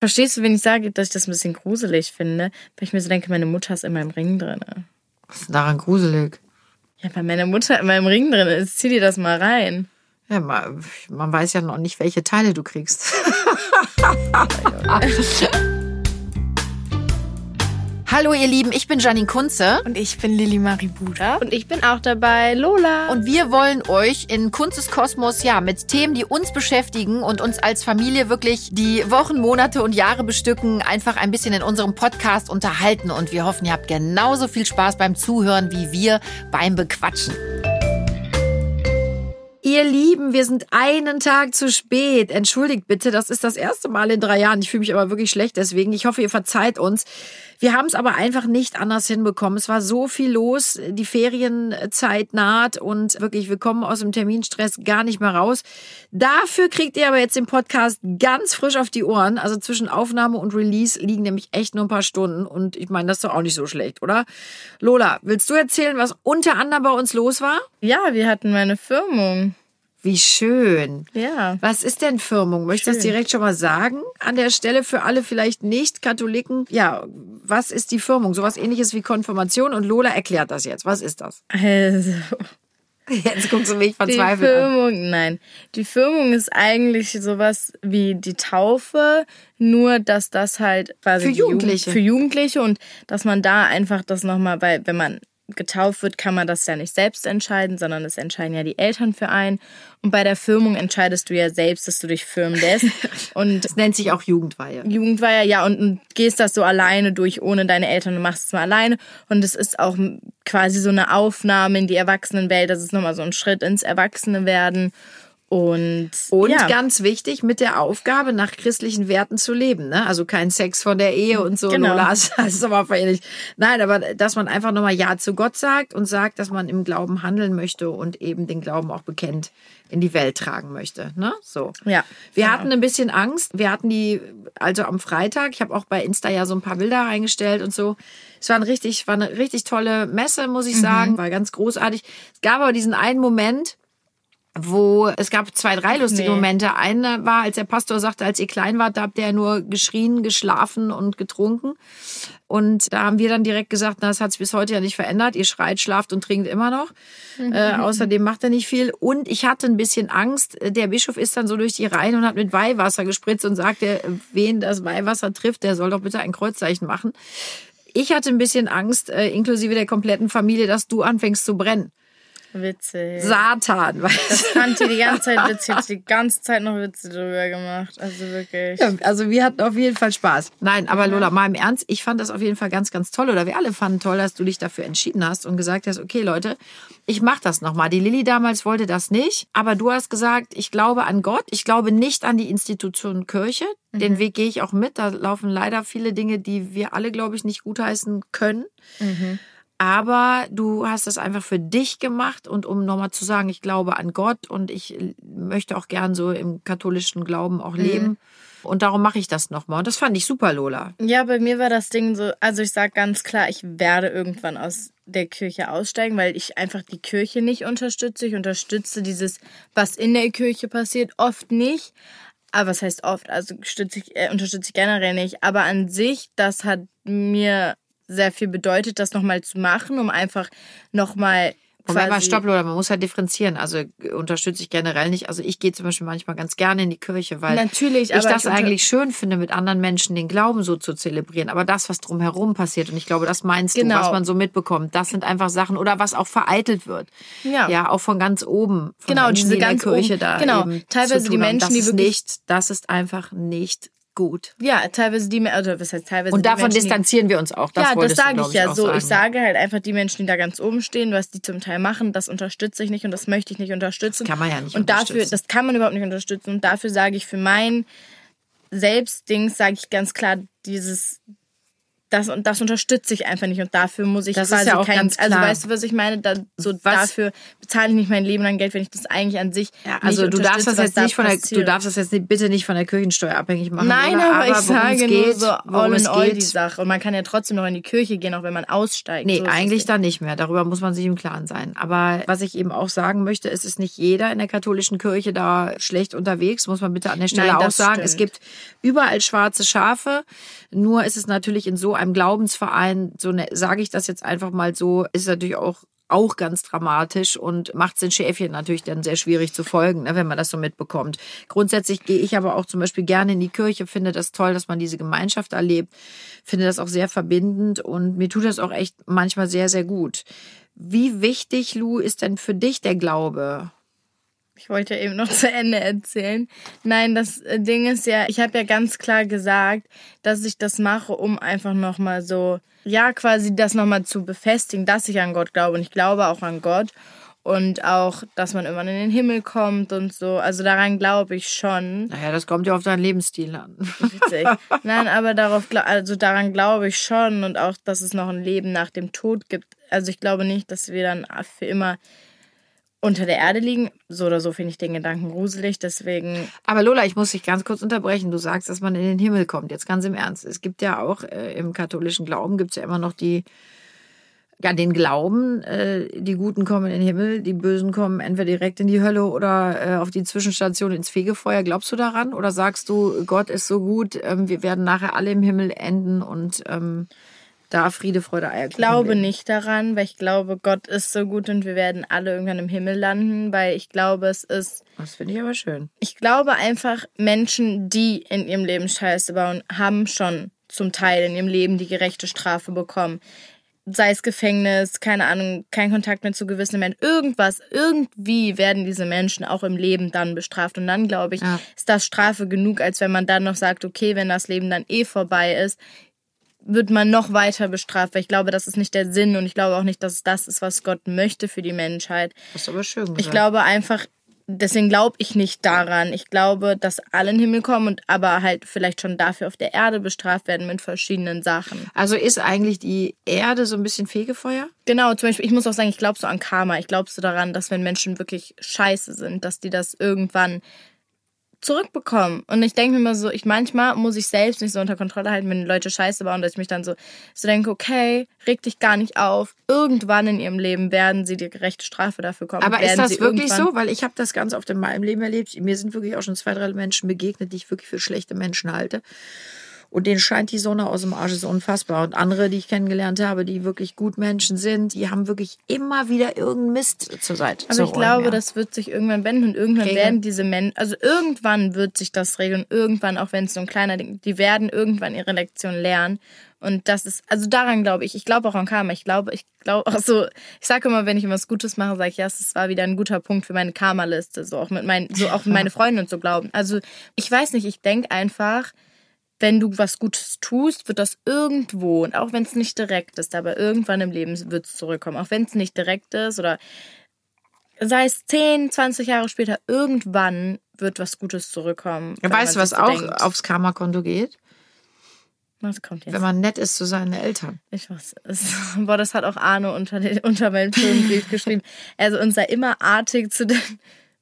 Verstehst du, wenn ich sage, dass ich das ein bisschen gruselig finde? Weil ich mir so denke, meine Mutter ist in meinem Ring drin. Was ist denn daran gruselig? Ja, weil meine Mutter in meinem Ring drin ist. Zieh dir das mal rein. Ja, man, man weiß ja noch nicht, welche Teile du kriegst. Hallo ihr Lieben, ich bin Janine Kunze. Und ich bin Lilly Marie Buda. Und ich bin auch dabei, Lola. Und wir wollen euch in Kunzes Kosmos ja mit Themen, die uns beschäftigen und uns als Familie wirklich die Wochen, Monate und Jahre bestücken, einfach ein bisschen in unserem Podcast unterhalten. Und wir hoffen, ihr habt genauso viel Spaß beim Zuhören wie wir beim Bequatschen. Ihr Lieben, wir sind einen Tag zu spät. Entschuldigt bitte, das ist das erste Mal in drei Jahren. Ich fühle mich aber wirklich schlecht deswegen. Ich hoffe, ihr verzeiht uns. Wir haben es aber einfach nicht anders hinbekommen. Es war so viel los, die Ferienzeit naht und wirklich, wir kommen aus dem Terminstress gar nicht mehr raus. Dafür kriegt ihr aber jetzt den Podcast ganz frisch auf die Ohren. Also zwischen Aufnahme und Release liegen nämlich echt nur ein paar Stunden und ich meine, das ist doch auch nicht so schlecht, oder? Lola, willst du erzählen, was unter anderem bei uns los war? Ja, wir hatten meine Firmung. Wie schön. Ja. Was ist denn Firmung? Möchtest du das direkt schon mal sagen? An der Stelle für alle vielleicht Nicht-Katholiken. Ja, was ist die Firmung? Sowas ähnliches wie Konfirmation und Lola erklärt das jetzt. Was ist das? Also. Jetzt guckst du mich verzweifelt die Firmung, an. Nein. Die Firmung ist eigentlich sowas wie die Taufe, nur dass das halt quasi für Jugendliche. Jugend, für Jugendliche und dass man da einfach das nochmal, weil wenn man getauft wird, kann man das ja nicht selbst entscheiden, sondern es entscheiden ja die Eltern für einen. Und bei der Firmung entscheidest du ja selbst, dass du dich firmen lässt. Und das nennt sich auch Jugendweihe. Jugendweihe, ja, und, und gehst das so alleine durch, ohne deine Eltern und machst es mal alleine. Und es ist auch quasi so eine Aufnahme in die Erwachsenenwelt. Das ist nochmal so ein Schritt ins Erwachsenewerden. Und, und ja. ganz wichtig, mit der Aufgabe, nach christlichen Werten zu leben. Ne? Also kein Sex vor der Ehe und so. Genau. Das ist aber verähnlich. Nein, aber dass man einfach nochmal Ja zu Gott sagt und sagt, dass man im Glauben handeln möchte und eben den Glauben auch bekennt in die Welt tragen möchte. Ne? So. Ja. Wir genau. hatten ein bisschen Angst. Wir hatten die, also am Freitag, ich habe auch bei Insta ja so ein paar Bilder reingestellt und so. Es war, ein richtig, war eine richtig tolle Messe, muss ich mhm. sagen. War ganz großartig. Es gab aber diesen einen Moment, wo es gab zwei, drei lustige nee. Momente. Einer war, als der Pastor sagte, als ihr klein wart, da habt ihr nur geschrien, geschlafen und getrunken. Und da haben wir dann direkt gesagt, na, das hat sich bis heute ja nicht verändert. Ihr schreit, schlaft und trinkt immer noch. Mhm. Äh, außerdem macht er nicht viel. Und ich hatte ein bisschen Angst. Der Bischof ist dann so durch die Reihen und hat mit Weihwasser gespritzt und sagte, wen das Weihwasser trifft, der soll doch bitte ein Kreuzzeichen machen. Ich hatte ein bisschen Angst, äh, inklusive der kompletten Familie, dass du anfängst zu brennen. Witzig. Satan. Das fand die die ganze Zeit witzig. Die ganze Zeit noch Witze drüber gemacht. Also wirklich. Ja, also wir hatten auf jeden Fall Spaß. Nein, aber Lola, mal im Ernst, ich fand das auf jeden Fall ganz, ganz toll. Oder wir alle fanden toll, dass du dich dafür entschieden hast und gesagt hast, okay Leute, ich mach das nochmal. Die Lilly damals wollte das nicht. Aber du hast gesagt, ich glaube an Gott. Ich glaube nicht an die Institution Kirche. Den mhm. Weg gehe ich auch mit. Da laufen leider viele Dinge, die wir alle, glaube ich, nicht gutheißen können. Mhm. Aber du hast es einfach für dich gemacht und um nochmal zu sagen, ich glaube an Gott und ich möchte auch gern so im katholischen Glauben auch mhm. leben. Mhm. Und darum mache ich das nochmal. Und das fand ich super, Lola. Ja, bei mir war das Ding so, also ich sage ganz klar, ich werde irgendwann aus der Kirche aussteigen, weil ich einfach die Kirche nicht unterstütze. Ich unterstütze dieses, was in der Kirche passiert, oft nicht. Aber was heißt oft? Also stütze ich, äh, unterstütze ich generell nicht. Aber an sich, das hat mir sehr viel bedeutet, das nochmal zu machen, um einfach nochmal Moment mal, stopp, oder man muss halt differenzieren. Also unterstütze ich generell nicht. Also ich gehe zum Beispiel manchmal ganz gerne in die Kirche, weil Natürlich, ich das ich eigentlich schön finde, mit anderen Menschen den Glauben so zu zelebrieren. Aber das, was drumherum passiert, und ich glaube, das meinst genau. du, was man so mitbekommt, das sind einfach Sachen oder was auch vereitelt wird. Ja, ja auch von ganz oben. Von genau, diese die ganz Kirche oben, da. Genau, teilweise die Menschen, das die wirklich nicht, das ist einfach nicht gut. Ja, teilweise die, also was heißt teilweise Und davon Menschen, distanzieren wir uns auch. Das ja, das sage ich ja so. Sagen. Ich sage halt einfach die Menschen, die da ganz oben stehen, was die zum Teil machen, das unterstütze ich nicht und das möchte ich nicht unterstützen. Das kann man ja nicht Und dafür, das kann man überhaupt nicht unterstützen. Und dafür sage ich für mein Selbstdings, sage ich ganz klar, dieses das und das unterstütze ich einfach nicht und dafür muss ich Das ist quasi ja auch kein, ganz also klar. weißt du, was ich meine? Da, so Was- dafür bezahle ich nicht mein Leben lang Geld, wenn ich das eigentlich an sich Ja, also du darfst das jetzt was nicht von der, du darfst das jetzt bitte nicht von der Kirchensteuer abhängig machen. Nein, oder? aber, ich worum sage es nur geht, so all es in all die geht. Sache. Und man kann ja trotzdem noch in die Kirche gehen, auch wenn man aussteigt. Nee, So ist es eigentlich dann nicht mehr. Darüber muss man sich im Klaren sein. Aber was ich eben auch sagen möchte, es ist nicht jeder in der katholischen Kirche da schlecht unterwegs, muss man bitte an der Stelle Nein, auch sagen. Es stimmt. gibt überall schwarze Schafe. Nur ist es natürlich in so einem Glaubensverein, so ne, sage ich das jetzt einfach mal so, ist natürlich auch auch ganz dramatisch und macht den Schäfchen natürlich dann sehr schwierig zu folgen, ne, wenn man das so mitbekommt. Grundsätzlich gehe ich aber auch zum Beispiel gerne in die Kirche, finde das toll, dass man diese Gemeinschaft erlebt, finde das auch sehr verbindend und mir tut das auch echt manchmal sehr, sehr gut. Wie wichtig, Lu, ist denn für dich der Glaube? Ich wollte eben noch zu Ende erzählen. Nein, das äh, Ding ist ja, ich habe ja ganz klar gesagt, dass ich das mache, um einfach nochmal so, ja, quasi das nochmal zu befestigen, dass ich an Gott glaube. Und ich glaube auch an Gott. Und auch, dass man irgendwann in den Himmel kommt und so. Also daran glaube ich schon. Naja, das kommt ja auf deinen Lebensstil an. Witzig. Nein, aber darauf, also daran glaube ich schon und auch, dass es noch ein Leben nach dem Tod gibt. Also ich glaube nicht, dass wir dann für immer unter der Erde liegen. So oder so finde ich den Gedanken gruselig. Deswegen, Aber Lola, ich muss dich ganz kurz unterbrechen. Du sagst, dass man in den Himmel kommt. Jetzt ganz im Ernst. Es gibt ja auch äh, im katholischen Glauben gibt es ja immer noch die, ja, den Glauben, äh, die Guten kommen in den Himmel, die Bösen kommen entweder direkt in die Hölle oder äh, auf die Zwischenstation ins Fegefeuer. Glaubst du daran? Oder sagst du, Gott ist so gut, ähm, wir werden nachher alle im Himmel enden und ähm, da Friede, Freude, Eierkuchen ich glaube leben? nicht daran, weil ich glaube, Gott ist so gut und wir werden alle irgendwann im Himmel landen, weil ich glaube, es ist Das finde ich aber schön. Ich glaube einfach, Menschen, die in ihrem Leben Scheiße bauen, haben schon zum Teil in ihrem Leben die gerechte Strafe bekommen. Sei es Gefängnis, keine Ahnung, kein Kontakt mehr zu gewissen Menschen, irgendwas, irgendwie werden diese Menschen auch im Leben dann bestraft. Und dann, glaube ich, Ja. ist das Strafe genug, als wenn man dann noch sagt, okay, wenn das Leben dann eh vorbei ist, wird man noch weiter bestraft. Weil ich glaube, das ist nicht der Sinn und ich glaube auch nicht, dass es das ist, was Gott möchte für die Menschheit. Das ist aber schön gesagt. Ich glaube einfach, deswegen glaube ich nicht daran. Ich glaube, dass alle in den Himmel kommen und aber halt vielleicht schon dafür auf der Erde bestraft werden mit verschiedenen Sachen. Also ist eigentlich die Erde so ein bisschen Fegefeuer? Genau, zum Beispiel, ich muss auch sagen, ich glaube so an Karma. Ich glaube so daran, dass wenn Menschen wirklich scheiße sind, dass die das irgendwann zurückbekommen. Und ich denke mir immer so, ich manchmal muss ich selbst nicht so unter Kontrolle halten, wenn Leute Scheiße bauen, dass ich mich dann so, so denke, okay, reg dich gar nicht auf. Irgendwann in ihrem Leben werden sie die gerechte Strafe dafür kommen. Aber ist das wirklich so? Weil ich habe das ganz oft in meinem Leben erlebt. Mir sind wirklich auch schon zwei, drei Menschen begegnet, die ich wirklich für schlechte Menschen halte. Und denen scheint die Sonne aus dem Arsch, ist unfassbar. Und andere, die ich kennengelernt habe, die wirklich gut Menschen sind, die haben wirklich immer wieder irgendeinen Mist zur Seite Aber zu ich räumen, glaube, ja. das wird sich irgendwann wenden und irgendwann Regeln. werden diese Menschen, also irgendwann wird sich das regeln, irgendwann, auch wenn es so ein kleiner Ding, die werden irgendwann ihre Lektion lernen. Und das ist, also daran glaube ich, ich glaube auch an Karma. Ich glaube, ich glaube auch so, ich sage immer, wenn ich was Gutes mache, sage ich, ja, das war wieder ein guter Punkt für meine Karma-Liste. So auch mit meinen, so auch meine Freunde und so glauben. Also ich weiß nicht, ich denke einfach, wenn du was Gutes tust, wird das irgendwo, und auch wenn es nicht direkt ist, aber irgendwann im Leben wird es zurückkommen. Auch wenn es nicht direkt ist oder sei es 10, 20 Jahre später, irgendwann wird was Gutes zurückkommen. wenn Weißt du, was auch denkt. aufs Karma-Konto geht? Was kommt jetzt? Wenn man nett ist zu seinen Eltern. Ich weiß. Es, boah, das hat auch Arno unter, den, unter meinen Firmenbrief geschrieben. Also uns sei immer artig zu den.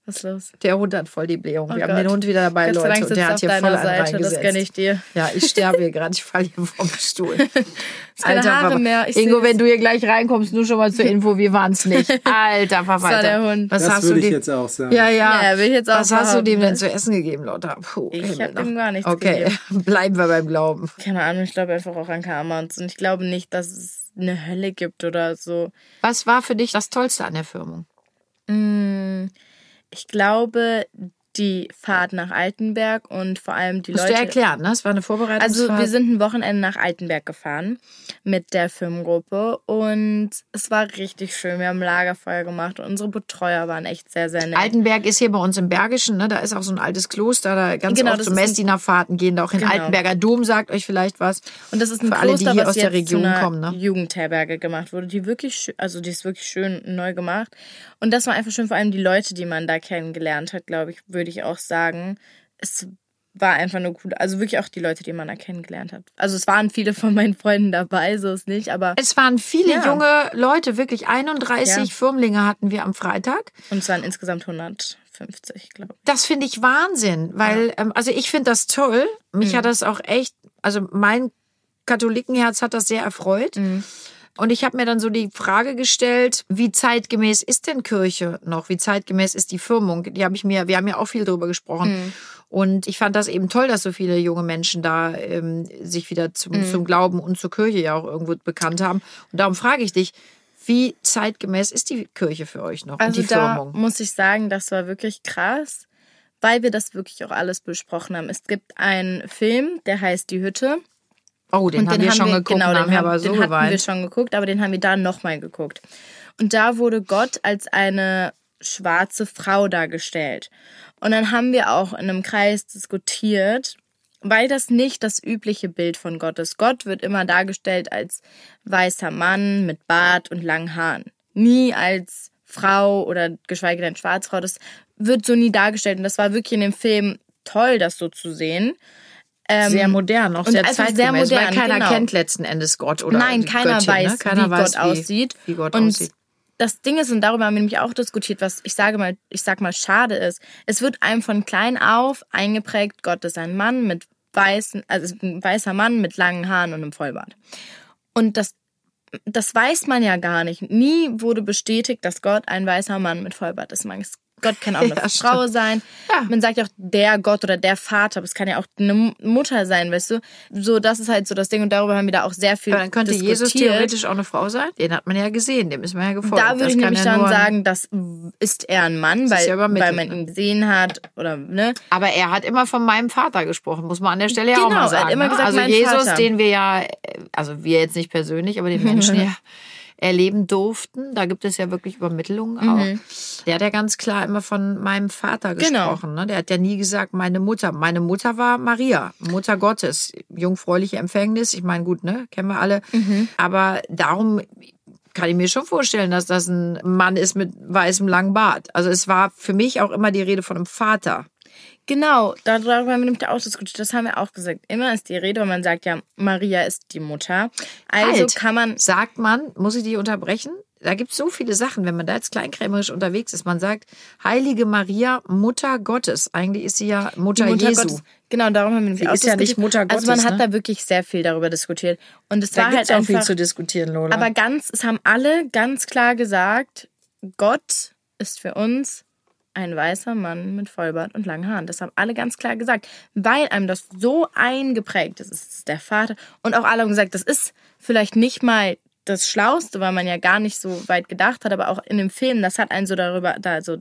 Was ist los? Der Hund hat voll die Blähung. Oh Wir haben Gott. den Hund wieder dabei, Leute. Und der er hat hier voll einen Seite, das gönne ich dir. Ja, ich sterbe hier gerade. Ich falle hier vom Stuhl. keine Haare Papa. mehr. Ich Ingo, wenn du hier gleich reinkommst, nur schon mal zur Info, wir waren es nicht. Alter, war der Hund. Was Das hast du würde ich dem? jetzt auch sagen. Ja, ja. Ja, will ich jetzt auch Was hast du dem denn zu essen gegeben, Lotta? Puh, Ich Himmel hab noch. ihm gar nichts Okay, gegeben. bleiben wir beim Glauben. Keine Ahnung, ich glaube einfach auch an Karma und ich glaube nicht, dass es eine Hölle gibt oder so. Was war für dich das Tollste an der Firmung? Mm, Ich glaube, die Fahrt nach Altenberg und vor allem die Musst Leute. du erklären, ne? Es war eine Vorbereitungsfahrt. Also wir sind ein Wochenende nach Altenberg gefahren mit der Firmengruppe und es war richtig schön. Wir haben Lagerfeuer gemacht und unsere Betreuer waren echt sehr, sehr nett. Altenberg ist hier bei uns im Bergischen, ne? Da ist auch so ein altes Kloster, da ganz Genau, oft so Messdienerfahrten gehen da auch in Genau. Altenberger Dom, sagt euch vielleicht was. Und das ist ein Für alle, die Kloster, hier aus der Region kommen, ne? Jugendherberge gemacht wurde, die wirklich, schön, also die ist wirklich schön neu gemacht. Und das war einfach schön, vor allem die Leute, die man da kennengelernt hat, glaube ich, würde ich auch sagen. Es war einfach nur cool. Also wirklich auch die Leute, die man da kennengelernt hat. Also es waren viele von meinen Freunden dabei, so ist nicht, aber. Es waren viele ja. junge Leute, wirklich 31 ja. Firmlinge hatten wir am Freitag. Und es waren insgesamt 150, glaube ich. Das finde ich Wahnsinn, weil, ja. ähm, also ich finde das toll. Mich mhm. hat das auch echt, also mein Katholikenherz hat das sehr erfreut. Mhm. Und ich habe mir dann so die Frage gestellt, wie zeitgemäß ist denn Kirche noch? Wie zeitgemäß ist die Firmung? Die habe ich mir, wir haben ja auch viel darüber gesprochen. Mhm. Und ich fand das eben toll, dass so viele junge Menschen da ähm, sich wieder zum, mhm. zum Glauben und zur Kirche ja auch irgendwo bekannt haben. Und darum frage ich dich, wie zeitgemäß ist die Kirche für euch noch also und die da Firmung? Muss ich sagen, das war wirklich krass, weil wir das wirklich auch alles besprochen haben. Es gibt einen Film, der heißt Die Hütte. Oh, den und haben den wir schon wir, geguckt, genau, den, haben, aber so den hatten wir schon geguckt, aber den haben wir da nochmal geguckt. Und da wurde Gott als eine schwarze Frau dargestellt. Und dann haben wir auch in einem Kreis diskutiert, weil das nicht das übliche Bild von Gott ist. Gott wird immer dargestellt als weißer Mann mit Bart und langen Haaren. Nie als Frau oder geschweige denn Schwarzfrau. Das wird so nie dargestellt. Und das war wirklich in dem Film toll, das so zu sehen. Ähm, sehr modern, auch sehr zeitgemäß, sehr modern, weil keiner genau. kennt letzten Endes Gott oder Nein, keiner Göttin, weiß, ne? keiner wie weiß, Gott aussieht. Wie Gott und aussieht. das Ding ist, und darüber haben wir nämlich auch diskutiert, was ich sage mal, ich sag mal, schade ist. Es wird einem von klein auf eingeprägt, Gott ist ein Mann mit weißen, also ein weißer Mann mit langen Haaren und einem Vollbart. Und das das weiß man ja gar nicht. Nie wurde bestätigt, dass Gott ein weißer Mann mit Vollbart ist. Man Gott kann auch eine ja, Frau stimmt. sein. Ja. Man sagt ja auch der Gott oder der Vater, aber es kann ja auch eine Mutter sein, weißt du? So, das ist halt so das Ding und darüber haben wir da auch sehr viel aber dann könnte diskutiert. Jesus theoretisch auch eine Frau sein? Den hat man ja gesehen, dem ist man ja gefolgt. Da würde ich nämlich ja dann sagen, das ist er ein Mann, weil, ja weil man ihn gesehen hat oder, ne? Aber er hat immer von meinem Vater gesprochen, muss man an der Stelle ja genau, auch mal sagen. Er hat immer ne? gesagt, also mein Jesus, Vater. den wir ja, also wir jetzt nicht persönlich, aber den Menschen ja erleben durften. Da gibt es ja wirklich Übermittlungen auch. Mhm. Der hat ja ganz klar immer von meinem Vater Genau. gesprochen. Ne? Der hat ja nie gesagt, meine Mutter. Meine Mutter war Maria, Mutter Gottes, jungfräuliche Empfängnis. Ich meine, gut, ne, kennen wir alle. Mhm. Aber darum kann ich mir schon vorstellen, dass das ein Mann ist mit weißem langen Bart. Also es war für mich auch immer die Rede von einem Vater. Genau, darüber haben wir nämlich auch diskutiert. Das haben wir auch gesagt. Immer ist die Rede, wenn man sagt, ja, Maria ist die Mutter. Also Halt. kann man. Sagt man, muss ich die unterbrechen? Da gibt es so viele Sachen, wenn man da jetzt kleinkrämerisch unterwegs ist. Man sagt, Heilige Maria, Mutter Gottes. Eigentlich ist sie ja Mutter, die Mutter Jesu. Gottes. Genau, darum haben wir nämlich Sie auch ist ja nicht. Mutter Also man Gottes, hat ne? da wirklich sehr viel darüber diskutiert. Und es Da war halt auch einfach. viel zu diskutieren, Lola. aber ganz, es haben alle ganz klar gesagt, Gott ist für uns ein weißer Mann mit Vollbart und langen Haaren. Das haben alle ganz klar gesagt, weil einem das so eingeprägt ist. Es ist der Vater. Und auch alle haben gesagt, das ist vielleicht nicht mal das Schlauste, weil man ja gar nicht so weit gedacht hat, aber auch in dem Film, das hat einen so darüber, da so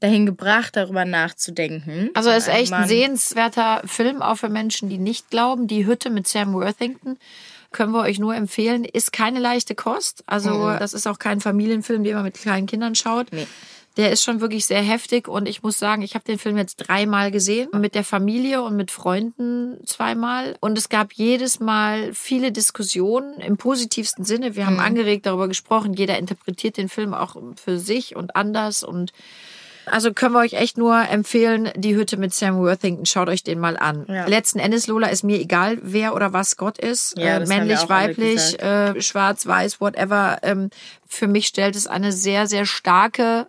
dahin gebracht, darüber nachzudenken. Also es ist echt ein sehenswerter Film, auch für Menschen, die nicht glauben. Die Hütte mit Sam Worthington können wir euch nur empfehlen. Ist keine leichte Kost. Also Mhm. das ist auch kein Familienfilm, den man mit kleinen Kindern schaut. Nee. Der ist schon wirklich sehr heftig und ich muss sagen, ich habe den Film jetzt dreimal gesehen, mit der Familie und mit Freunden zweimal. Und es gab jedes Mal viele Diskussionen im positivsten Sinne. Wir haben Mhm. angeregt darüber gesprochen. Jeder interpretiert den Film auch für sich und anders und also können wir euch echt nur empfehlen, die Hütte mit Sam Worthington. Schaut euch den mal an. Ja. Letzten Endes, Lola, ist mir egal, wer oder was Gott ist. Ja, äh, männlich, weiblich, äh, schwarz, weiß, whatever. Ähm, für mich stellt es eine sehr, sehr starke,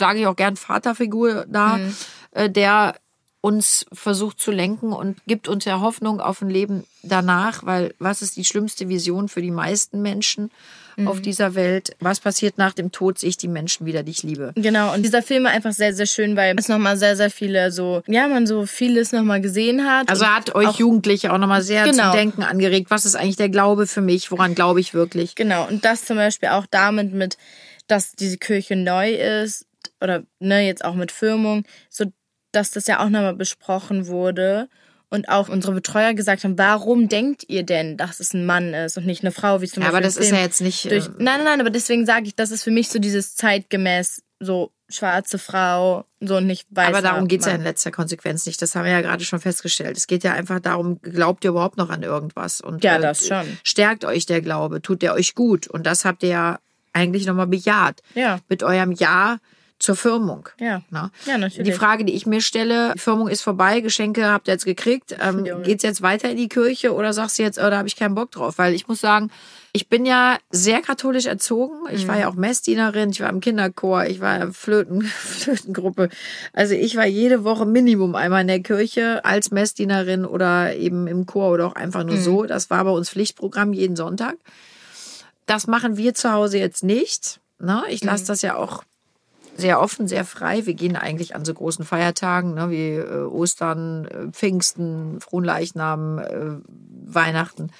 sage ich auch gern, Vaterfigur dar, Mhm. äh, der uns versucht zu lenken und gibt uns ja Hoffnung auf ein Leben danach, weil was ist die schlimmste Vision für die meisten Menschen Mhm. auf dieser Welt? Was passiert nach dem Tod? Sehe ich die Menschen wieder, die ich liebe? Genau, und dieser Film war einfach sehr, sehr schön, weil es nochmal sehr, sehr viele so, ja, man so vieles nochmal gesehen hat. Also hat euch auch- Jugendliche auch nochmal sehr Genau. zum Denken angeregt. Was ist eigentlich der Glaube für mich? Woran glaube ich wirklich? Genau, und das zum Beispiel auch damit mit, dass diese Kirche neu ist oder ne, jetzt auch mit Firmung, so dass das ja auch nochmal besprochen wurde und auch unsere Betreuer gesagt haben, warum denkt ihr denn, dass es ein Mann ist und nicht eine Frau, wie zum Ja, aber Beispiel das im ist ja jetzt nicht. durch, äh, Nein, nein, nein, aber deswegen sage ich, das ist für mich so dieses zeitgemäß, so schwarze Frau, so und nicht weißer aber darum geht's ja in letzter Konsequenz nicht. Das haben wir ja gerade schon festgestellt. Es geht ja einfach darum, glaubt ihr überhaupt noch an irgendwas? Und Ja, äh, das schon. Stärkt euch der Glaube, tut der euch gut. Und das habt ihr ja eigentlich nochmal bejaht. Ja. Mit eurem Ja zur Firmung. Ja. Na? Ja, natürlich. Die Frage, die ich mir stelle, die Firmung ist vorbei, Geschenke habt ihr jetzt gekriegt, ähm, geht's jetzt weiter in die Kirche oder sagst du jetzt, oh, da habe ich keinen Bock drauf? Weil ich muss sagen, ich bin ja sehr katholisch erzogen. Ich war ja auch Messdienerin, ich war im Kinderchor, ich war in Flöten, Flötengruppe. Also ich war jede Woche Minimum einmal in der Kirche als Messdienerin oder eben im Chor oder auch einfach nur so. Das war bei uns Pflichtprogramm jeden Sonntag. Das machen wir zu Hause jetzt nicht. Ne? Ich lasse das ja auch sehr offen, sehr frei. Wir gehen eigentlich an so großen Feiertagen ne, wie äh, Ostern, äh, Pfingsten, Fronleichnam, äh, Weihnachten.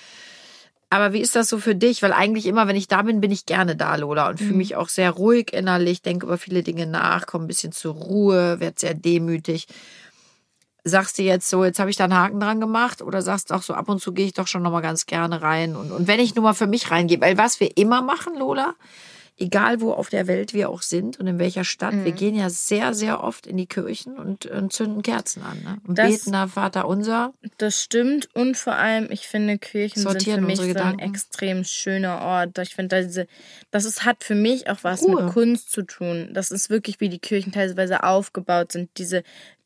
Aber wie ist das so für dich? Weil eigentlich immer, wenn ich da bin, bin ich gerne da, Lola, und fühle mich auch sehr ruhig innerlich, denke über viele Dinge nach, komme ein bisschen zur Ruhe, werde sehr demütig. Sagst du jetzt so, jetzt habe ich da einen Haken dran gemacht oder sagst du auch so, ab und zu gehe ich doch schon nochmal ganz gerne rein. Und, und wenn ich nur mal für mich reingehe, weil was wir immer machen, Lola, egal wo auf der Welt wir auch sind und in welcher Stadt, wir gehen ja sehr, sehr oft in die Kirchen und, und zünden Kerzen an. Ne? Und Das- beten da Vater unser. Das stimmt und vor allem, ich finde, Kirchen Sortieren sind für mich so ein extrem schöner Ort. Ich finde, diese, das ist, hat für mich auch was Ruhe. mit Kunst zu tun. Das ist wirklich, wie die Kirchen teilweise aufgebaut sind. Diese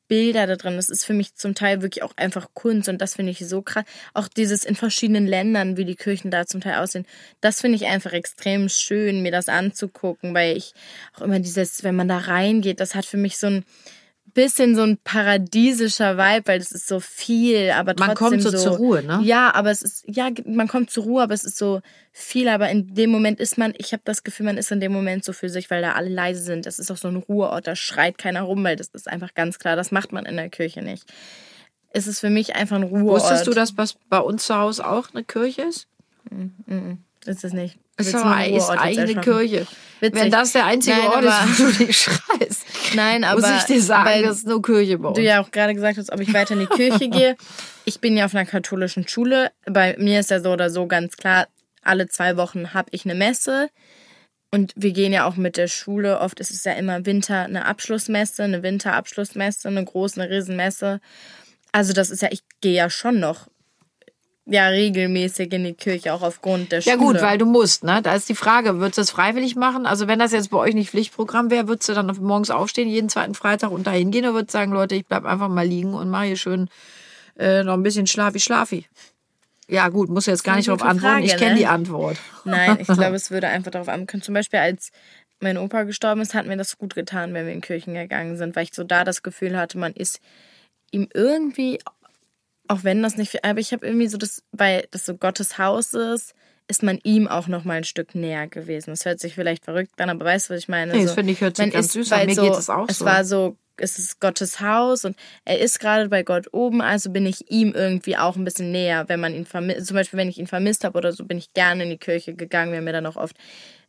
Bilder da drin, das ist für mich zum Teil wirklich auch einfach Kunst und das finde ich so krass. Auch dieses in verschiedenen Ländern, wie die Kirchen da zum Teil aussehen, das finde ich einfach extrem schön, mir das anzugucken, weil ich auch immer dieses, wenn man da reingeht, das hat für mich so ein bisschen so ein paradiesischer Vibe, weil das ist so viel, aber trotzdem Man kommt so zur Ruhe, ne? Ja, aber es ist ja, man kommt zur Ruhe, aber es ist so viel, aber in dem Moment ist man, ich habe das Gefühl, man ist in dem Moment so für sich, weil da alle leise sind. Das ist auch so ein Ruheort, da schreit keiner rum, weil das ist einfach ganz klar, das macht man in der Kirche nicht. Es ist für mich einfach ein Ruheort. Wusstest du, dass was bei uns zu Hause auch eine Kirche ist? Ist es nicht? Es ist, ist eigentlich eine erschaffen? Kirche. Witzig. Wenn das der einzige Nein, Ort ist, wo du dich schreist, Nein, aber muss ich dir sagen, weil das ist nur Kirche uns. du ja auch gerade gesagt hast, ob ich weiter in die Kirche gehe. Ich bin ja auf einer katholischen Schule. Bei mir ist ja so oder so ganz klar, alle zwei Wochen habe ich eine Messe. Und wir gehen ja auch mit der Schule. Oft ist es ja immer Winter eine Abschlussmesse, eine Winterabschlussmesse, eine große, eine Riesenmesse. Also das ist ja, ich gehe ja schon noch ja regelmäßig in die Kirche, auch aufgrund der Ja Schule. gut, weil du musst, ne? Da ist die Frage, würdest du das freiwillig machen? Also wenn das jetzt bei euch nicht Pflichtprogramm wäre, würdest du dann morgens aufstehen, jeden zweiten Freitag und dahin gehen oder würdest du sagen, Leute, ich bleib einfach mal liegen und mache hier schön äh, noch ein bisschen schlafi schlafi? Ja gut, muss jetzt gar nicht darauf antworten. ich Frage, kenne ne? die Antwort. Nein, ich glaube, es würde einfach darauf ankommen. Zum Beispiel, als mein Opa gestorben ist, hat mir das gut getan, wenn wir in Kirchen gegangen sind, weil ich so da das Gefühl hatte, man ist ihm irgendwie, auch wenn das nicht viel, aber ich habe irgendwie so das, weil das so Gottes Haus ist, ist man ihm auch noch mal ein Stück näher gewesen. Das hört sich vielleicht verrückt an, aber weißt du, was ich meine? Nee, das So, finde ich, hört sich ganz ist, süß an. Mir so, geht es auch es so. war so, es ist Gottes Haus und er ist gerade bei Gott oben, also bin ich ihm irgendwie auch ein bisschen näher, wenn man ihn vermisst. Zum Beispiel, wenn ich ihn vermisst habe oder so, bin ich gerne in die Kirche gegangen. Wir haben mir dann auch oft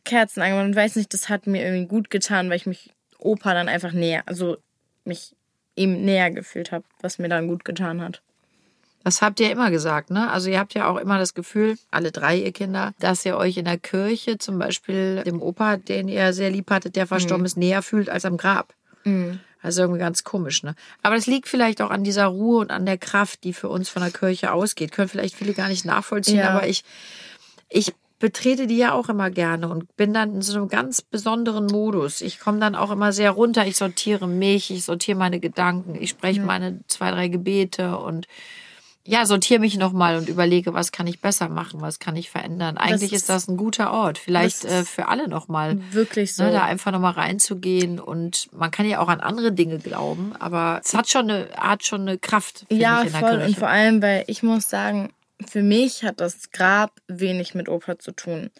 Kerzen angemacht und weiß nicht, das hat mir irgendwie gut getan, weil ich mich Opa dann einfach näher, also mich ihm näher gefühlt habe, was mir dann gut getan hat. Das habt ihr immer gesagt, ne? Also ihr habt ja auch immer das Gefühl, alle drei ihr Kinder, dass ihr euch in der Kirche zum Beispiel dem Opa, den ihr sehr lieb hattet, der verstorben Mhm. ist, näher fühlt als am Grab. Also irgendwie ganz komisch, ne? Aber das liegt vielleicht auch an dieser Ruhe und an der Kraft, die für uns von der Kirche ausgeht. Können vielleicht viele gar nicht nachvollziehen, Ja. aber ich, ich betrete die ja auch immer gerne und bin dann in so einem ganz besonderen Modus. Ich komme dann auch immer sehr runter. Ich sortiere mich, ich sortiere meine Gedanken, ich spreche meine zwei, drei Gebete und ja, sortiere mich nochmal und überlege, was kann ich besser machen, was kann ich verändern. Eigentlich ist- ist das ein guter Ort. Vielleicht das äh, für alle nochmal. Wirklich so. Ne, da einfach nochmal reinzugehen und man kann ja auch an andere Dinge glauben, aber es hat schon eine, hat schon eine Kraft, Ja, ich, voll. Und vor allem, weil ich muss sagen, für mich hat das Grab wenig mit Opa zu tun.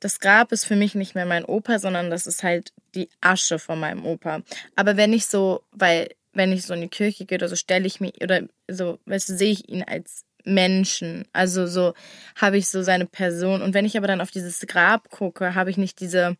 Das Grab ist für mich nicht mehr mein Opa, sondern das ist halt die Asche von meinem Opa. Aber wenn ich so, weil wenn ich so in die Kirche gehe oder so, stelle ich mich, oder so, weißt du, sehe ich ihn als Menschen. Also so habe ich so seine Person. Und wenn ich aber dann auf dieses Grab gucke, habe ich nicht diese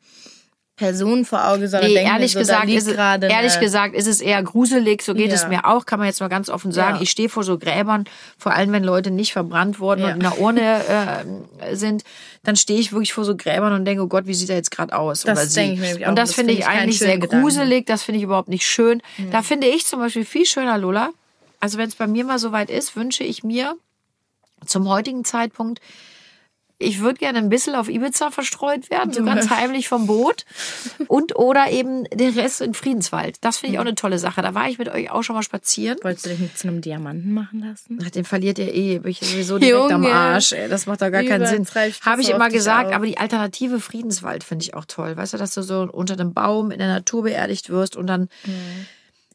Person vor Augen, sondern Nee, denke mir ehrlich so, gesagt, ist, es- gerade ehrlich gesagt ist es eher gruselig. So geht es Ja. mir auch, kann man jetzt mal ganz offen sagen. Ja. Ich stehe vor so Gräbern, vor allem wenn Leute nicht verbrannt worden Ja. und in der Urne äh, sind, dann stehe ich wirklich vor so Gräbern und denke, oh Gott, wie sieht er jetzt gerade aus? Das denke ich mir auch. Und das, Das finde finde ich eigentlich sehr Gedanken. Mhm. gruselig, das finde ich überhaupt nicht schön. Da finde ich zum Beispiel viel schöner, Lola. Also wenn es bei mir mal soweit ist, wünsche ich mir zum heutigen Zeitpunkt Ich würde gerne ein bisschen auf Ibiza verstreut werden, so ganz heimlich vom Boot. Und oder eben der Rest in Friedenswald. Das finde ich auch eine tolle Sache. Da war ich mit euch auch schon mal spazieren. Wolltest du dich nicht zu einem Diamanten machen lassen? Ach, den verliert ihr eh. Bin ich sowieso direkt am Junge. Arsch. Ey. Das macht doch gar keinen Sinn. Habe ich immer gesagt. Aber die alternative Friedenswald finde ich auch toll. Weißt du, dass du so unter einem Baum in der Natur beerdigt wirst und dann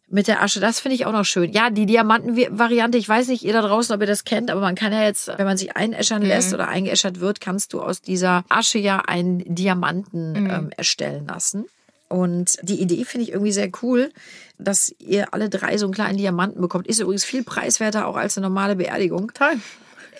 mit der Asche, das finde ich auch noch schön. Ja, die Diamanten-Variante, ich weiß nicht, ihr da draußen, ob ihr das kennt, aber man kann ja jetzt, wenn man sich einäschern lässt oder eingeäschert wird, kannst du aus dieser Asche ja einen Diamanten ähm, erstellen lassen. Und die Idee finde ich irgendwie sehr cool, dass ihr alle drei so einen kleinen Diamanten bekommt. Ist übrigens viel preiswerter auch als eine normale Beerdigung. Toll.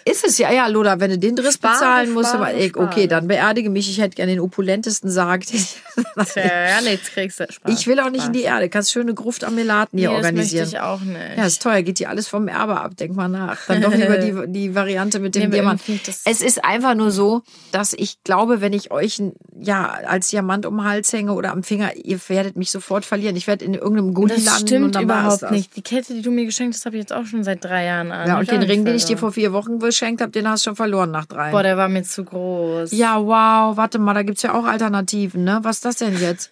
Ist es ja, ja, Lola, wenn du den Driss Spare, bezahlen musst, spare, aber ey, okay, spare. dann beerdige mich. Ich hätte gerne den opulentesten Sarg. Tja, ja, nichts kriegst du. Spaß. Ich will auch nicht in die Erde. Kannst schöne Gruft am Melaten hier nee, organisieren. Das möchte ich auch nicht. Ja, ist teuer, geht dir alles vom Erbe ab, denk mal nach. Dann doch lieber die, die Variante mit dem Nee, Diamant. das- Es ist einfach nur so, dass ich glaube, wenn ich euch ja als Diamant um den Hals hänge oder am Finger, ihr werdet mich sofort verlieren. Ich werde in irgendeinem Gully das landen und stimmt war's überhaupt das. nicht. Die Kette, die du mir geschenkt hast, habe ich jetzt auch schon seit drei Jahren an. Ja, und den Ring, den ich dir vor vier Wochen geschenkt habe, den hast du schon verloren nach drei. Boah, der war mir zu groß. Ja, wow, warte mal, da gibt's ja auch Alternativen, ne? Was ist das denn jetzt?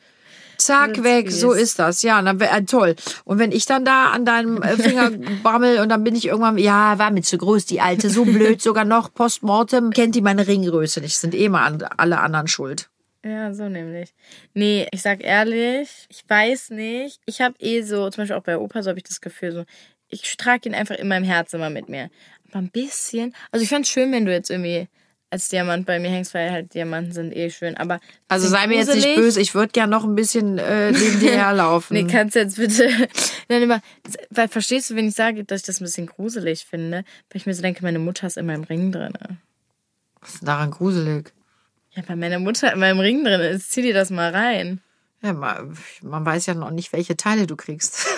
Zack, weg, so ist das. Ja, dann äh, toll. Und wenn ich dann da an deinem äh, Finger bammel und dann bin ich irgendwann, ja, war mir zu groß, die Alte, so blöd, sogar noch postmortem, kennt die meine Ringgröße nicht, sind eh mal an, alle anderen schuld. Ja, so nämlich. Nee, ich sag ehrlich, ich weiß nicht. Ich habe eh so, zum Beispiel auch bei Opa, so habe ich das Gefühl, so, ich trage ihn einfach in meinem Herz immer mit mir. Aber ein bisschen, also ich fand's schön, wenn du jetzt irgendwie als Diamant bei mir hängst, weil halt Diamanten sind eh schön. Aber Also sei mir jetzt nicht gruselig. böse, ich würde gern noch ein bisschen äh, neben dir herlaufen. Nee, kannst du jetzt bitte. Dann immer, weil verstehst du, wenn ich sage, dass ich das ein bisschen gruselig finde, weil ich mir so denke, meine Mutter ist in meinem Ring drin. Was ist denn daran gruselig? Ja, weil meine Mutter in meinem Ring drin ist, zieh dir das mal rein. Ja, man, man weiß ja noch nicht, welche Teile du kriegst.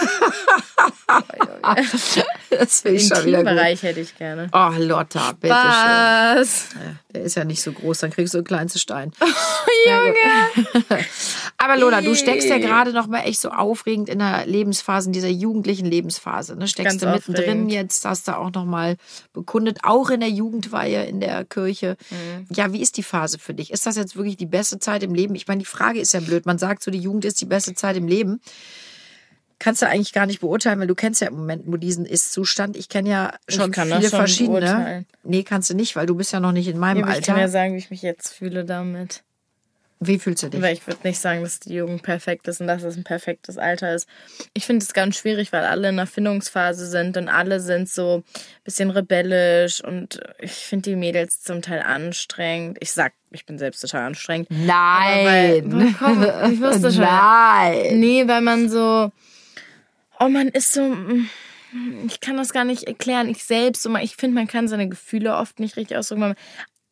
das finde ich schon wieder gut. Intimbereich hätte ich gerne. Oh, Lotta, bitte schön. Was? Der ist ja nicht so groß, dann kriegst du einen kleinsten Stein. Junge! Aber Lola, du steckst ja gerade noch mal echt so aufregend in der Lebensphase, in dieser jugendlichen Lebensphase. Ne? Steckst Ganz du mittendrin aufregend. jetzt, hast du auch noch mal bekundet, auch in der Jugendweihe in der Kirche. Mhm. Ja, wie ist die Phase für dich? Ist das jetzt wirklich die beste Zeit im Leben? Ich meine, die Frage ist ja blöd. Man sagt so, die Jugend ist die beste Zeit im Leben. Kannst du eigentlich gar nicht beurteilen, weil du kennst ja im Moment nur diesen Ist-Zustand. Ich kenne ja schon viele schon verschiedene. beurteilen. Nee, kannst du nicht, weil du bist ja noch nicht in meinem Ja, aber ich Alter. kann ja sagen, wie ich mich jetzt fühle damit. Wie fühlst du dich? Weil ich würde nicht sagen, dass die Jugend perfekt ist und dass es ein perfektes Alter ist. Ich finde es ganz schwierig, weil alle in der Findungsphase sind und alle sind so ein bisschen rebellisch und ich finde die Mädels zum Teil anstrengend. Ich sag, ich bin selbst total anstrengend. Nein. Weil- Komm, ich wusste schon. Nein. Nee, weil man so. Oh, man ist so. mm, Ich kann das gar nicht erklären. Ich selbst, so, ich finde, man kann seine Gefühle oft nicht richtig ausdrücken.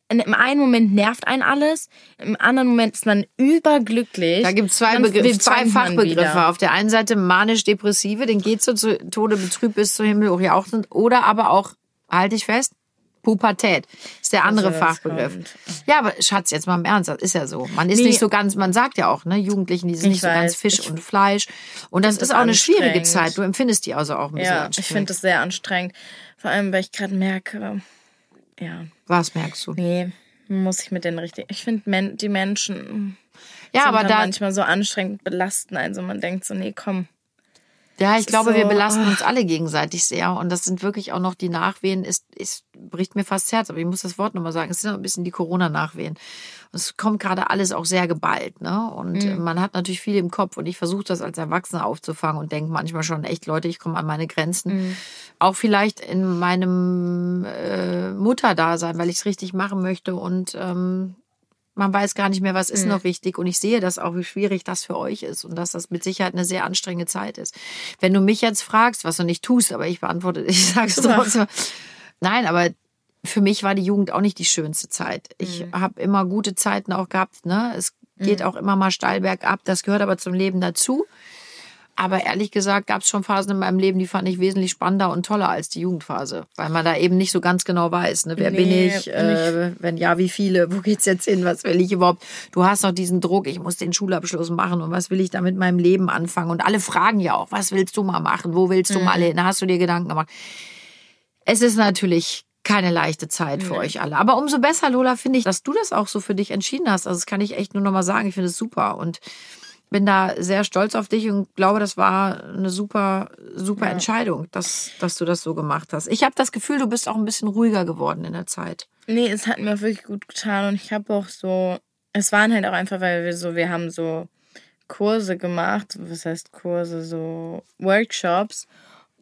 Im einen Moment nervt einen alles, im anderen Moment ist man überglücklich. Da gibt es zwei, Begriff, zwei Fachbegriffe. Auf der einen Seite manisch-depressive, den geht so zu Tode betrübt bis zum Himmel hochjauchzend. Oder aber auch, halte ich fest, Pubertät ist der andere Also, Fachbegriff. kommt. Ja, aber Schatz, jetzt mal im Ernst, das ist ja so. Man ist Nee. nicht so ganz, man sagt ja auch, ne, Jugendlichen, die sind Ich nicht so ganz. Fisch Ich und Fleisch. Und das ist auch eine schwierige. Zeit. Du empfindest die also auch ein bisschen Ja, ich finde das sehr anstrengend. Vor allem, weil ich gerade merke, ja, Was merkst du? nee, muss ich mit denen richtig. Ich finde men die Menschen Ja, sind aber dann da, manchmal so anstrengend belasten. Also man denkt so, nee, komm. Ja, ich glaube, wir so, belasten ah. uns alle gegenseitig sehr. Und das sind wirklich auch noch die Nachwehen. Es, es bricht mir fast das Herz, aber ich muss das Wort nochmal sagen. Es sind auch ein bisschen die Corona-Nachwehen. Und Es kommt gerade alles auch sehr geballt. Ne? Und Mhm. man hat natürlich viel im Kopf. Und ich versuche das als Erwachsener aufzufangen und denke manchmal schon, echt Leute, ich komme an meine Grenzen. Mhm. Auch vielleicht in meinem äh, Mutterdasein, weil ich es richtig machen möchte. Und ähm, man weiß gar nicht mehr, was ist noch wichtig. Und ich sehe das auch, wie schwierig das für euch ist und dass das mit Sicherheit eine sehr anstrengende Zeit ist. Wenn du mich jetzt fragst, was du nicht tust, aber ich beantworte, ich sage es trotzdem. Nein, aber für mich war die Jugend auch nicht die schönste Zeit. Ich habe immer gute Zeiten auch gehabt. Ne? Es geht auch immer mal steil bergab. Das gehört aber zum Leben dazu. Aber ehrlich gesagt gab es schon Phasen in meinem Leben, die fand ich wesentlich spannender und toller als die Jugendphase, weil man da eben nicht so ganz genau weiß, ne? wer bin Nee, ich, äh, wenn ja, wie viele, wo geht's jetzt hin, was will ich überhaupt? Du hast noch diesen Druck, ich muss den Schulabschluss machen und was will ich da mit meinem Leben anfangen? Und alle fragen ja auch, was willst du mal machen, wo willst du mal hin? Hast du dir Gedanken gemacht? Es ist natürlich keine leichte Zeit für euch alle. Aber umso besser, Lola, finde ich, dass du das auch so für dich entschieden hast. Also das kann ich echt nur noch mal sagen. Ich finde es super und bin da sehr stolz auf dich und glaube, das war eine super, super ja. Entscheidung, dass, dass du das so gemacht hast. Ich habe das Gefühl, du bist auch ein bisschen ruhiger geworden in der Zeit. Nee, es hat mir wirklich gut getan und ich habe auch so, es waren halt auch einfach, weil wir so, wir haben so Kurse gemacht, was heißt Kurse, so Workshops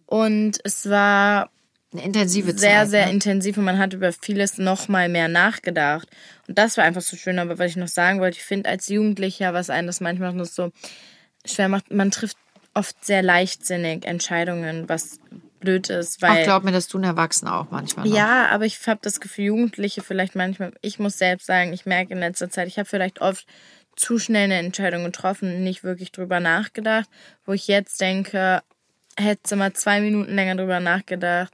und es war eine intensive Zeit. Sehr, sehr ne? intensiv und man hat über vieles noch mal mehr nachgedacht. Und das war einfach so schön. Aber was ich noch sagen wollte, ich finde als Jugendlicher, was einen das manchmal noch so schwer macht, man trifft oft sehr leichtsinnig Entscheidungen, was blöd ist. Weil, Ach, glaub mir, das tun Erwachsene auch manchmal. Noch. Ja, aber ich habe das Gefühl, Jugendliche vielleicht manchmal, ich muss selbst sagen, ich merke in letzter Zeit, ich habe vielleicht oft zu schnell eine Entscheidung getroffen, nicht wirklich drüber nachgedacht, wo ich jetzt denke, hätte mal zwei Minuten länger drüber nachgedacht,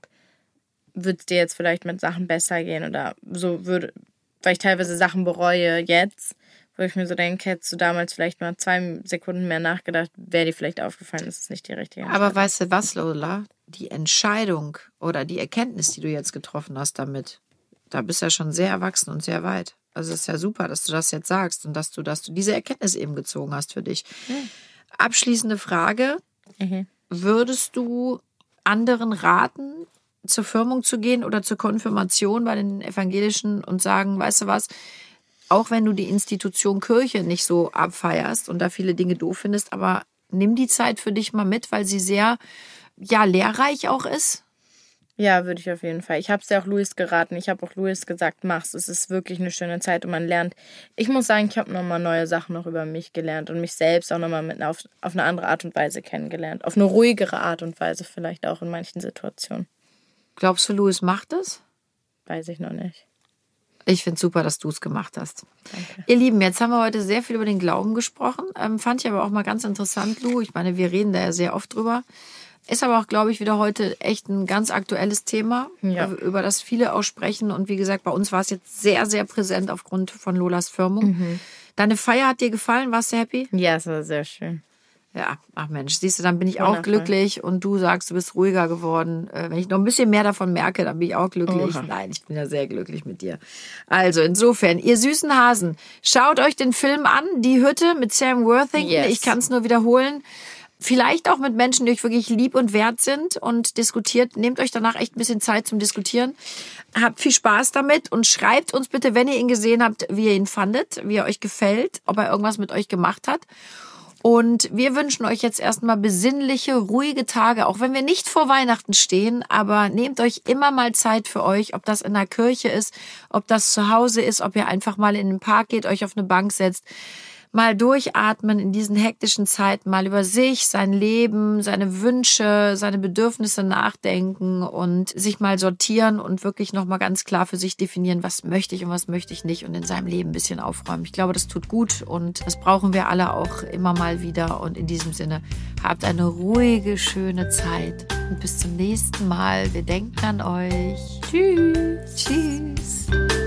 würde es dir jetzt vielleicht mit Sachen besser gehen oder so würde, weil ich teilweise Sachen bereue jetzt, wo ich mir so denke, hättest du damals vielleicht mal zwei Sekunden mehr nachgedacht, wäre dir vielleicht aufgefallen, das ist nicht die richtige Entscheidung. Aber weißt du was, Lola? Die Entscheidung oder die Erkenntnis, die du jetzt getroffen hast damit, da bist du ja schon sehr erwachsen und sehr weit. Also es ist ja super, dass du das jetzt sagst und dass du, dass du diese Erkenntnis eben gezogen hast für dich. Mhm. Abschließende Frage. Mhm. Würdest du anderen raten, zur Firmung zu gehen oder zur Konfirmation bei den Evangelischen und sagen, weißt du was, auch wenn du die Institution Kirche nicht so abfeierst und da viele Dinge doof findest, aber nimm die Zeit für dich mal mit, weil sie sehr, ja, lehrreich auch ist. Ja, würde ich auf jeden Fall. Ich habe es ja auch Luis geraten. Ich habe auch Luis gesagt, mach's. Es ist wirklich eine schöne Zeit und man lernt. Ich muss sagen, ich habe nochmal neue Sachen noch über mich gelernt und mich selbst auch nochmal auf, auf eine andere Art und Weise kennengelernt. Auf eine ruhigere Art und Weise vielleicht auch in manchen Situationen. Glaubst du, Louis macht es? Weiß ich noch nicht. Ich finde super, dass du es gemacht hast. Danke. Ihr Lieben, jetzt haben wir heute sehr viel über den Glauben gesprochen. Ähm, fand ich aber auch mal ganz interessant, Lou. Ich meine, wir reden da ja sehr oft drüber. Ist aber auch, glaube ich, wieder heute echt ein ganz aktuelles Thema, ja. über das viele auch sprechen. Und wie gesagt, bei uns war es jetzt sehr, sehr präsent aufgrund von Lolas Firmung. Mhm. Deine Feier hat dir gefallen? Warst du happy? Ja, es war sehr schön. Ja, ach Mensch, siehst du, dann bin ich Wundervoll. auch glücklich und du sagst, du bist ruhiger geworden. Äh, wenn ich noch ein bisschen mehr davon merke, dann bin ich auch glücklich. Oha. Nein, ich bin ja sehr glücklich mit dir. Also insofern, ihr süßen Hasen, schaut euch den Film an, Die Hütte mit Sam Worthington. Yes. Ich kann es nur wiederholen. Vielleicht auch mit Menschen, die euch wirklich lieb und wert sind und diskutiert. Nehmt euch danach echt ein bisschen Zeit zum Diskutieren. Habt viel Spaß damit und schreibt uns bitte, wenn ihr ihn gesehen habt, wie ihr ihn fandet, wie er euch gefällt, ob er irgendwas mit euch gemacht hat. Und wir wünschen euch jetzt erstmal besinnliche, ruhige Tage, auch wenn wir nicht vor Weihnachten stehen, aber nehmt euch immer mal Zeit für euch, ob das in der Kirche ist, ob das zu Hause ist, ob ihr einfach mal in den Park geht, euch auf eine Bank setzt mal durchatmen in diesen hektischen Zeiten, mal über sich, sein Leben, seine Wünsche, seine Bedürfnisse nachdenken und sich mal sortieren und wirklich nochmal ganz klar für sich definieren, was möchte ich und was möchte ich nicht und in seinem Leben ein bisschen aufräumen. Ich glaube, das tut gut und das brauchen wir alle auch immer mal wieder und in diesem Sinne habt eine ruhige, schöne Zeit und bis zum nächsten Mal. Wir denken an euch. Tschüss. Tschüss.